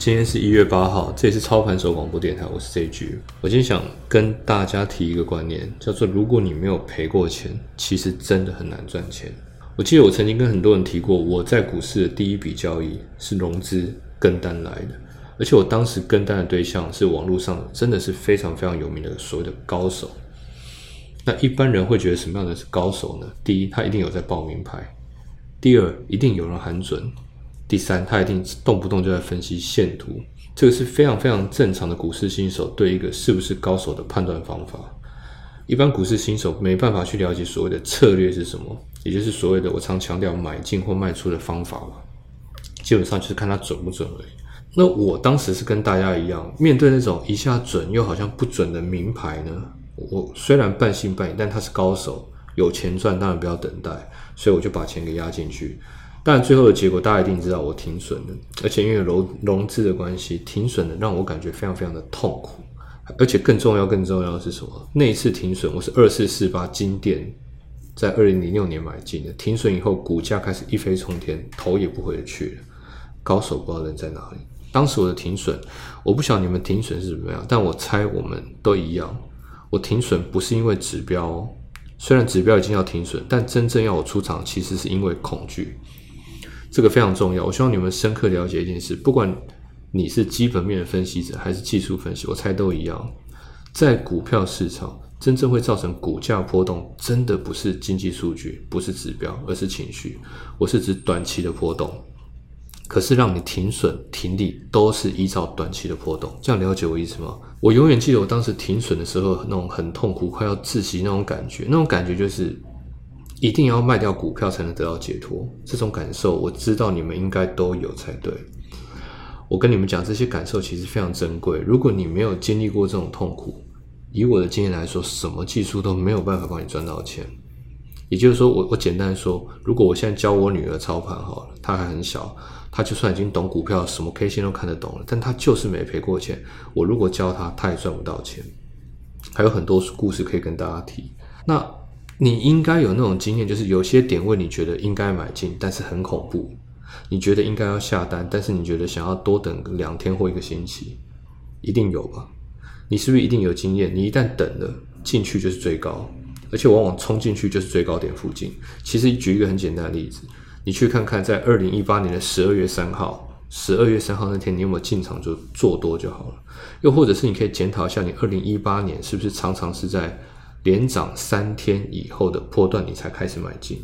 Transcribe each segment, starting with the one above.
今天是一月八号，这里是操盘手广播电台，我是 JG。我今天想跟大家提一个观念，叫做如果你没有赔过钱，其实真的很难赚钱。我记得我曾经跟很多人提过，我在股市的第一笔交易是融资跟单来的，而且我当时跟单的对象是网络上真的是非常非常有名的所谓的高手。那一般人会觉得什么样的是高手呢？第一，他一定有在报名牌；第二，一定有人喊准。第三，他一定动不动就在分析线图，这个是非常非常正常的股市新手对一个是不是高手的判断方法。一般股市新手没办法去了解所谓的策略是什么，也就是所谓的我常强调买进或卖出的方法嘛。基本上就是看它准不准而已。那我当时是跟大家一样，面对那种一下准又好像不准的名牌呢，我虽然半信半疑，但他是高手，有钱赚，当然不要等待，所以我就把钱给压进去。但最后的结果，大家一定知道我停损了，而且因为融融资的关系，停损的让我感觉非常非常的痛苦。而且更重要、更重要的是什么？那一次停损，我是二四四八金店，在二零零六年买进的。停损以后，股价开始一飞冲天，头也不回去了。高手不知道人在哪里。当时我的停损，我不晓得你们停损是怎么样，但我猜我们都一样。我停损不是因为指标，虽然指标已经要停损，但真正要我出场，其实是因为恐惧。这个非常重要，我希望你们深刻了解一件事：不管你是基本面分析者还是技术分析，我猜都一样。在股票市场，真正会造成股价波动，真的不是经济数据，不是指标，而是情绪。我是指短期的波动。可是让你停损停利，都是依照短期的波动。这样了解我意思吗？我永远记得我当时停损的时候，那种很痛苦、快要窒息那种感觉，那种感觉就是。一定要卖掉股票才能得到解脱，这种感受我知道你们应该都有才对。我跟你们讲，这些感受其实非常珍贵。如果你没有经历过这种痛苦，以我的经验来说，什么技术都没有办法帮你赚到钱。也就是说，我我简单说，如果我现在教我女儿操盘好了，她还很小，她就算已经懂股票，什么 K 线都看得懂了，但她就是没赔过钱。我如果教她，她也赚不到钱。还有很多故事可以跟大家提。那。你应该有那种经验，就是有些点位你觉得应该买进，但是很恐怖；你觉得应该要下单，但是你觉得想要多等两天或一个星期，一定有吧？你是不是一定有经验？你一旦等了进去就是最高，而且往往冲进去就是最高点附近。其实举一个很简单的例子，你去看看，在二零一八年的十二月三号，十二月三号那天你有没有进场就做多就好了？又或者是你可以检讨一下，你二零一八年是不是常常是在？连涨三天以后的波段，你才开始买进。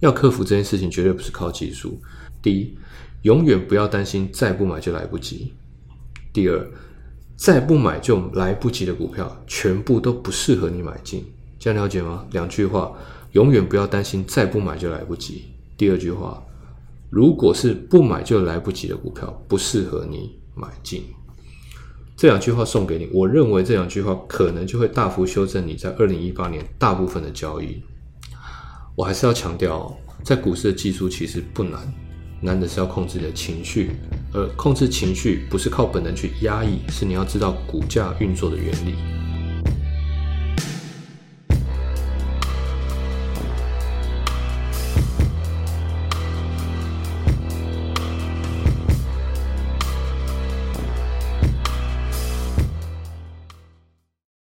要克服这件事情，绝对不是靠技术。第一，永远不要担心再不买就来不及。第二，再不买就来不及的股票，全部都不适合你买进。这样了解吗？两句话：永远不要担心再不买就来不及。第二句话：如果是不买就来不及的股票，不适合你买进。这两句话送给你，我认为这两句话可能就会大幅修正你在二零一八年大部分的交易。我还是要强调，在股市的技术其实不难，难的是要控制你的情绪。而控制情绪不是靠本能去压抑，是你要知道股价运作的原理。